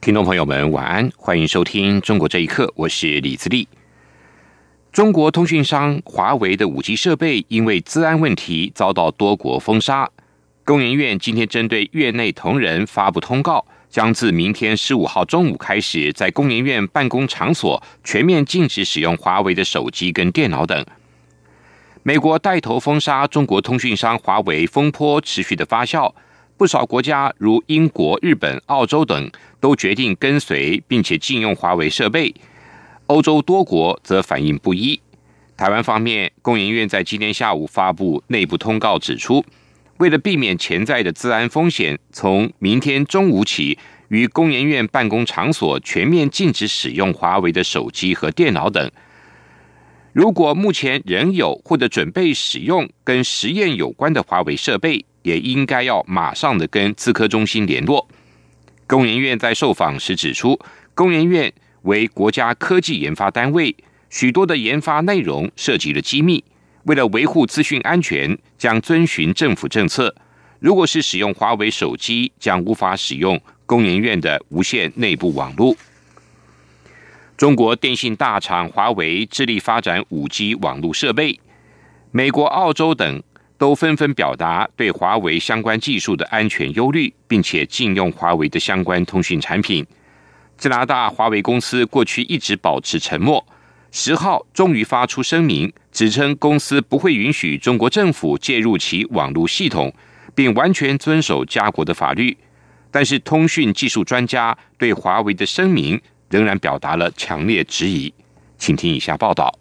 听众朋友们，晚安，欢迎收听《中国这一刻》，我是李自立。中国通讯商华为的五 G 设备因为资安问题遭到多国封杀。工研院今天针对院内同仁发布通告，将自明天十五号中午开始，在工研院办公场所全面禁止使用华为的手机跟电脑等。美国带头封杀中国通讯商华为风波持续的发酵。不少国家如英国、日本、澳洲等都决定跟随，并且禁用华为设备。欧洲多国则反应不一。台湾方面，工研院在今天下午发布内部通告，指出，为了避免潜在的治安风险，从明天中午起，于工研院办公场所全面禁止使用华为的手机和电脑等。如果目前仍有或者准备使用跟实验有关的华为设备，也应该要马上的跟资科中心联络。工研院在受访时指出，工研院为国家科技研发单位，许多的研发内容涉及了机密，为了维护资讯安全，将遵循政府政策。如果是使用华为手机，将无法使用工研院的无线内部网络。中国电信大厂华为致力发展五 G 网络设备，美国、澳洲等。都纷纷表达对华为相关技术的安全忧虑，并且禁用华为的相关通讯产品。加拿大华为公司过去一直保持沉默，十号终于发出声明，指称公司不会允许中国政府介入其网络系统，并完全遵守家国的法律。但是，通讯技术专家对华为的声明仍然表达了强烈质疑。请听以下报道。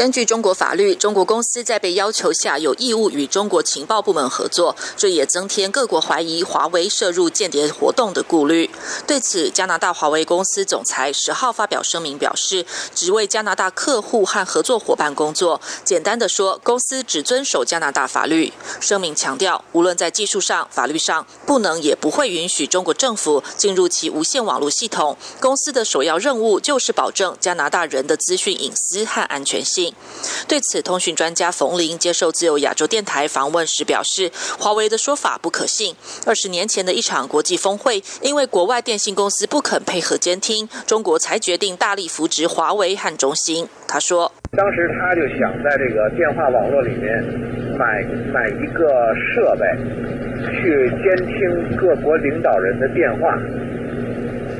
根据中国法律，中国公司在被要求下有义务与中国情报部门合作，这也增添各国怀疑华为涉入间谍活动的顾虑。对此，加拿大华为公司总裁十号发表声明表示，只为加拿大客户和合作伙伴工作。简单的说，公司只遵守加拿大法律。声明强调，无论在技术上、法律上，不能也不会允许中国政府进入其无线网络系统。公司的首要任务就是保证加拿大人的资讯隐私和安全性。对此，通讯专家冯林接受自由亚洲电台访问时表示，华为的说法不可信。二十年前的一场国际峰会，因为国外电信公司不肯配合监听，中国才决定大力扶植华为和中兴。他说：“当时他就想在这个电话网络里面买买一个设备，去监听各国领导人的电话。”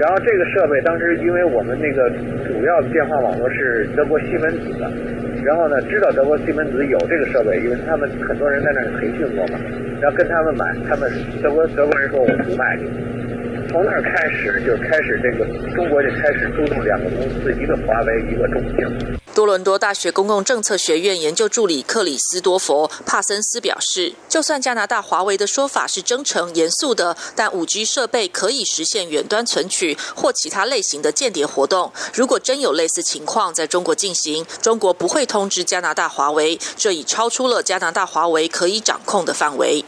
然后这个设备当时，因为我们那个主要的电话网络是德国西门子的，然后呢，知道德国西门子有这个设备，因为他们很多人在那儿培训过嘛，然后跟他们买，他们德国德国人说我不卖你。从那儿开始，就开始这个中国就开始注重两个公司，一个华为，一个中兴。多伦多大学公共政策学院研究助理克里斯多佛·帕森斯表示，就算加拿大华为的说法是真诚严肃的，但五 G 设备可以实现远端存取或其他类型的间谍活动。如果真有类似情况在中国进行，中国不会通知加拿大华为，这已超出了加拿大华为可以掌控的范围。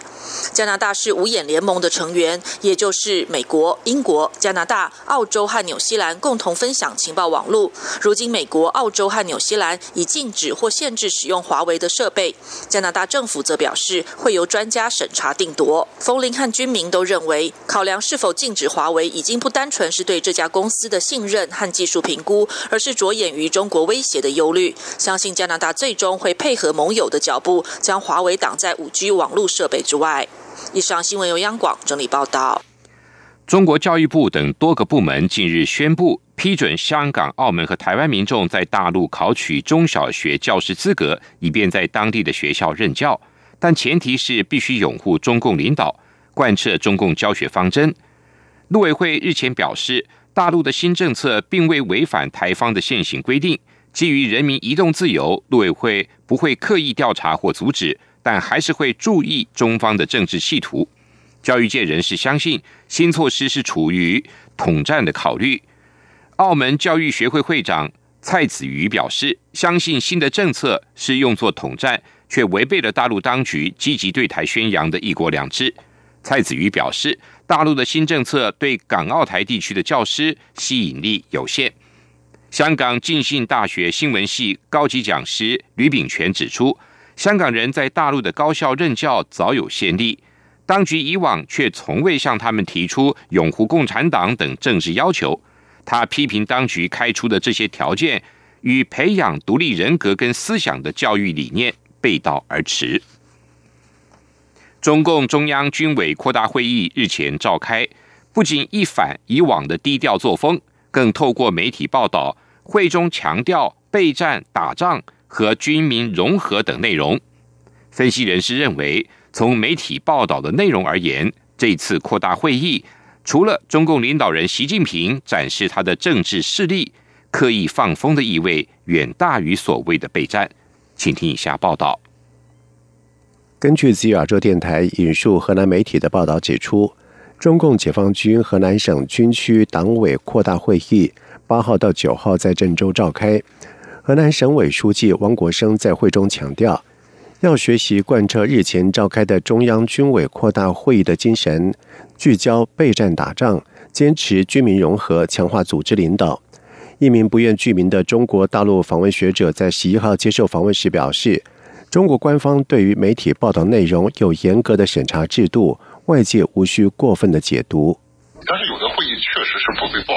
加拿大是五眼联盟的成员，也就是美国、英国、加拿大、澳洲和纽西兰共同分享情报网络。如今，美国、澳洲和纽纽西兰已禁止或限制使用华为的设备。加拿大政府则表示，会由专家审查定夺。冯林和军民都认为，考量是否禁止华为，已经不单纯是对这家公司的信任和技术评估，而是着眼于中国威胁的忧虑。相信加拿大最终会配合盟友的脚步，将华为挡在五 G 网络设备之外。以上新闻由央广整理报道。中国教育部等多个部门近日宣布批准香港、澳门和台湾民众在大陆考取中小学教师资格，以便在当地的学校任教，但前提是必须拥护中共领导，贯彻中共教学方针。陆委会日前表示，大陆的新政策并未违反台方的现行规定，基于人民移动自由，陆委会不会刻意调查或阻止。但还是会注意中方的政治企图。教育界人士相信，新措施是处于统战的考虑。澳门教育学会会长蔡子瑜表示，相信新的政策是用作统战，却违背了大陆当局积极对台宣扬的一国两制。蔡子瑜表示，大陆的新政策对港澳台地区的教师吸引力有限。香港浸信大学新闻系高级讲师吕炳权指出，香港人在大陆的高校任教早有先例，当局以往却从未向他们提出拥护共产党等政治要求。他批评当局开出的这些条件与培养独立人格跟思想的教育理念背道而驰。中共中央军委扩大会议日前召开，不仅一反以往的低调作风，更透过媒体报道，会中强调备战打仗和军民融合等内容。分析人士认为，从媒体报道的内容而言，这次扩大会议除了中共领导人习近平展示他的政治势力，刻意放风的意味远大于所谓的备战。请听以下报道。根据吉尔州电台引述河南媒体的报道指出，中共解放军河南省军区党委扩大会议八号到九号在郑州召开。河南省委书记汪国生在会中强调，要学习贯彻日前召开的中央军委扩大会议的精神，聚焦备战打仗，坚持军民融合，强化组织领导。一名不愿具名的中国大陆访问学者在十一号接受访问时表示。中国官方对于媒体报道内容有严格的审查制度，外界无需过分的解读。但是有的会议确实是不被报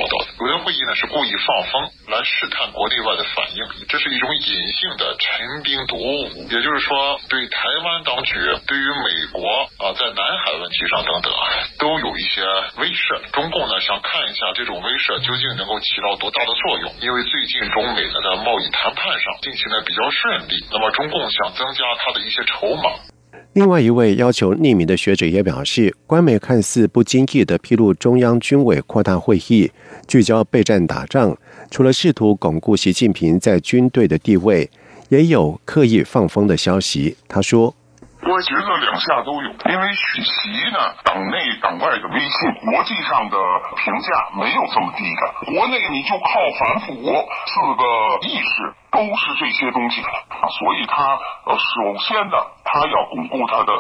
道的，有的会议呢是故意放风来试探国内外的反应，这是一种隐性的陈兵夺武，也就是说对台湾当局、对于美国啊在南海问题上等等啊都有一些威慑。中共呢想看一下这种威慑究竟能够起到多大的作用，因为最近中美的贸易谈判上进行的比较顺利，那么中共想增加它的一些筹码。另外一位要求匿名的学者也表示，官媒看似不经意的披露中央军委扩大会议，聚焦备战打仗，除了试图巩固习近平在军队的地位，也有刻意放风的消息。他说。我觉得两下都有，因为许习呢，党内党外的威信，国际上的评价没有这么低的。国内你就靠反腐四个意识，都是这些东西，所以他呃，首先呢，他要巩固他的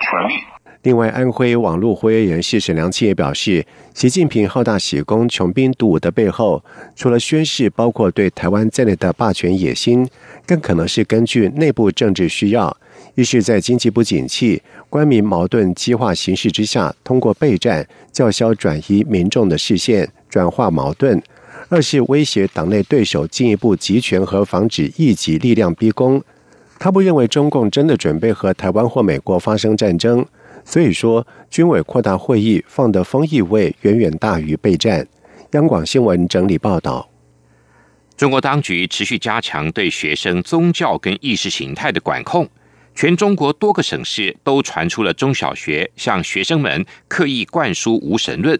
权力。另外，安徽网络活跃人士沈良庆也表示，习近平好大喜功、穷兵黩武的背后，除了宣示包括对台湾在内的霸权野心，更可能是根据内部政治需要。一是，在经济不景气、官民矛盾激化形势之下，通过备战叫嚣转移民众的视线，转化矛盾；二是威胁党内对手进一步集权和防止异己力量逼宫。他不认为中共真的准备和台湾或美国发生战争，所以说军委扩大会议放的风意味远远大于备战。央广新闻整理报道：中国当局持续加强对学生宗教跟意识形态的管控。全中国多个省市都传出了中小学向学生们刻意灌输无神论，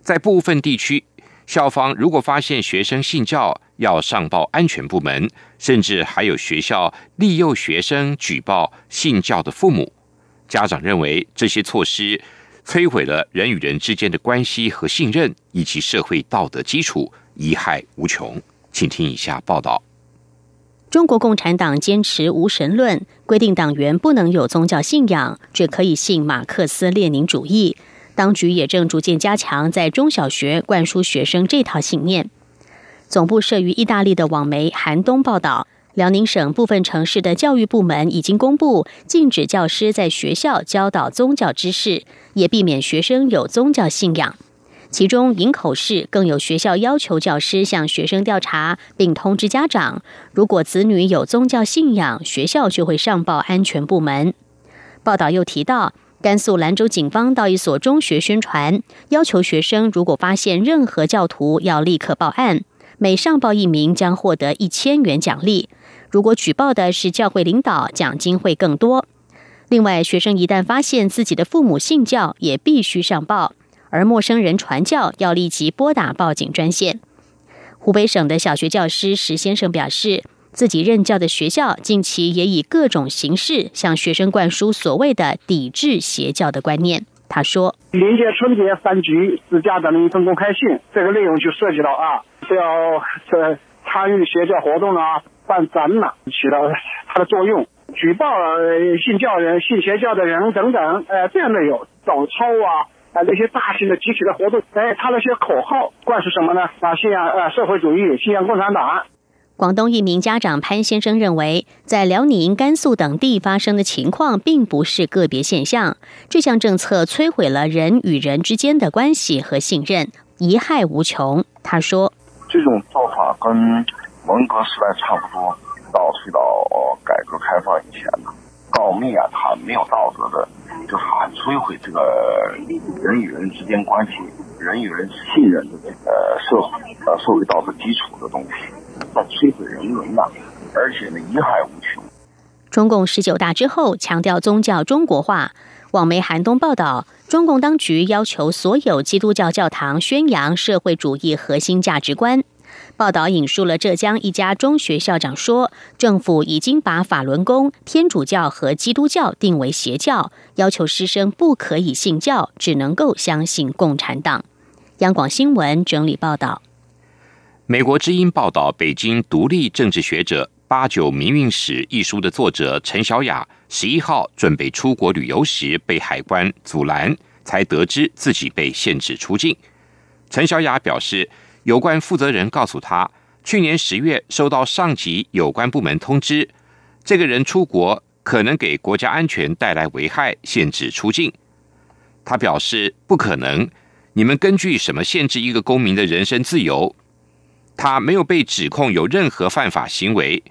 在部分地区，校方如果发现学生信教，要上报安全部门，甚至还有学校利诱学生举报信教的父母。家长认为这些措施摧毁了人与人之间的关系和信任，以及社会道德基础，贻害无穷。请听以下报道。中国共产党坚持无神论，规定党员不能有宗教信仰，只可以信马克思列宁主义。当局也正逐渐加强在中小学灌输学生这套信念。总部设于意大利的网媒韩东报道，辽宁省部分城市的教育部门已经公布禁止教师在学校教导宗教知识，也避免学生有宗教信仰。其中，营口市更有学校要求教师向学生调查，并通知家长，如果子女有宗教信仰，学校就会上报安全部门。报道又提到，甘肃兰州警方到一所中学宣传，要求学生如果发现任何教徒，要立刻报案，每上报一名将获得一千元奖励。如果举报的是教会领导，奖金会更多。另外，学生一旦发现自己的父母信教，也必须上报。而陌生人传教要立即拨打报警专线。湖北省的小学教师石先生表示，自己任教的学校近期也以各种形式向学生灌输所谓的抵制邪教的观念。他说：“临接春节三局是家长的一份公开信，这个内容就涉及到啊，是要这参与邪教活动啊，办展览，起到它的作用。举报信教人、信邪教的人等等，呃，这样的有早操啊。啊，那些大型的集体的活动，哎，他那些口号灌输什么呢？啊，信仰呃社会主义，信仰共产党。广东一名家长潘先生认为，在辽宁、甘肃等地发生的情况，并不是个别现象。这项政策摧毁了人与人之间的关系和信任，贻害无穷。他说：“这种做法跟文革时代差不多，倒退到改革开放以前了。告密啊，他没有道德的。”就是很摧毁这个人与人之间关系、人与人信任的这个社会呃社会道德基础的东西，在摧毁人伦呐，而且呢，贻害无穷。中共十九大之后强调宗教中国化，网媒寒冬报道，中共当局要求所有基督教教堂宣扬社会主义核心价值观。报道引述了浙江一家中学校长说：“政府已经把法轮功、天主教和基督教定为邪教，要求师生不可以信教，只能够相信共产党。”央广新闻整理报道。美国之音报道，北京独立政治学者《八九民运史》一书的作者陈小雅，十一号准备出国旅游时被海关阻拦，才得知自己被限制出境。陈小雅表示。有关负责人告诉他，去年十月收到上级有关部门通知，这个人出国可能给国家安全带来危害，限制出境。他表示不可能，你们根据什么限制一个公民的人身自由？他没有被指控有任何犯法行为。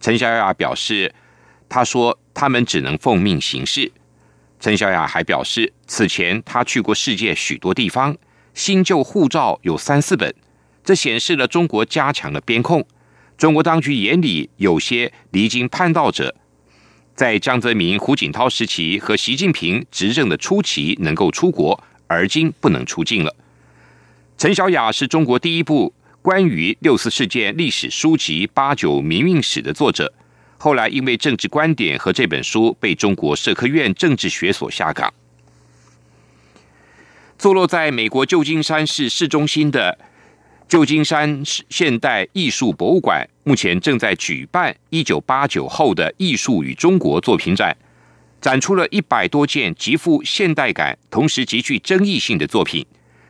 陈小雅表示，他说他们只能奉命行事。陈小雅还表示，此前他去过世界许多地方，新旧护照有三四本。这显示了中国加强了边控。中国当局眼里有些离经叛道者，在江泽民、胡锦涛时期和习近平执政的初期能够出国，而今不能出境了。陈小雅是中国第一部关于六四事件历史书籍《八九民运史》的作者，后来因为政治观点和这本书被中国社科院政治学所下岗。坐落在美国旧金山市市中心的。旧金山现代艺术博物馆目前正在举办一九八九后的艺术与中国作品展，展出了一百多件极富现代感、同时极具争议性的作品。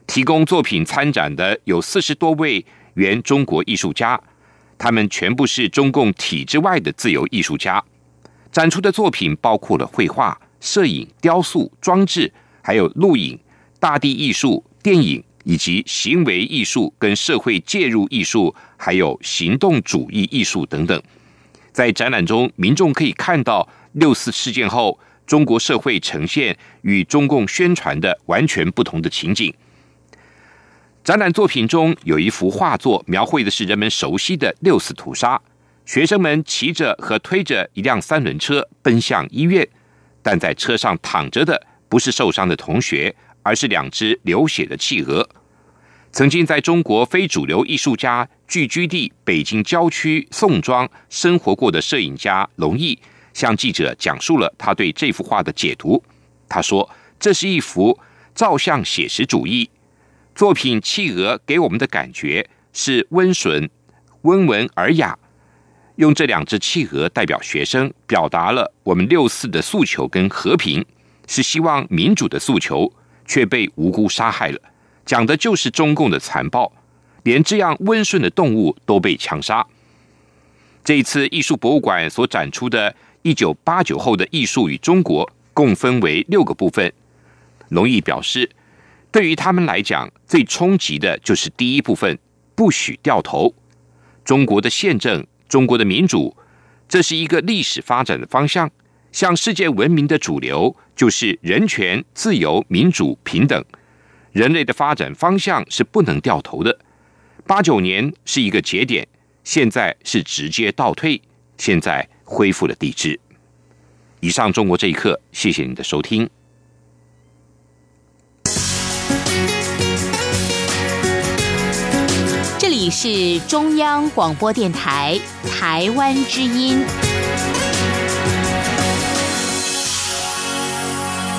提供作品参展的有四十多位原中国艺术家，他们全部是中共体制外的自由艺术家。展出的作品包括了绘画、摄影、雕塑、装置，还有录影、大地艺术、电影。以及行为艺术、跟社会介入艺术，还有行动主义艺术等等，在展览中，民众可以看到六四事件后中国社会呈现与中共宣传的完全不同的情景。展览作品中有一幅画作，描绘的是人们熟悉的六四屠杀，学生们骑着和推着一辆三轮车奔向医院，但在车上躺着的不是受伤的同学，而是两只流血的企鹅。曾经在中国非主流艺术家聚居地北京郊区宋庄生活过的摄影家龙毅，向记者讲述了他对这幅画的解读。他说：“这是一幅照相写实主义作品，企鹅给我们的感觉是温顺、温文尔雅。用这两只企鹅代表学生，表达了我们六四的诉求跟和平，是希望民主的诉求，却被无辜杀害了。”讲的就是中共的残暴，连这样温顺的动物都被枪杀。这一次艺术博物馆所展出的一九八九后的艺术与中国，共分为六个部分。龙毅表示，对于他们来讲，最冲击的就是第一部分，不许掉头。中国的宪政，中国的民主，这是一个历史发展的方向，向世界文明的主流就是人权、自由、民主、平等。人类的发展方向是不能掉头的。八九年是一个节点，现在是直接倒退，现在恢复了地质。以上中国这一刻，谢谢你的收听。是中央广播电台台湾之音。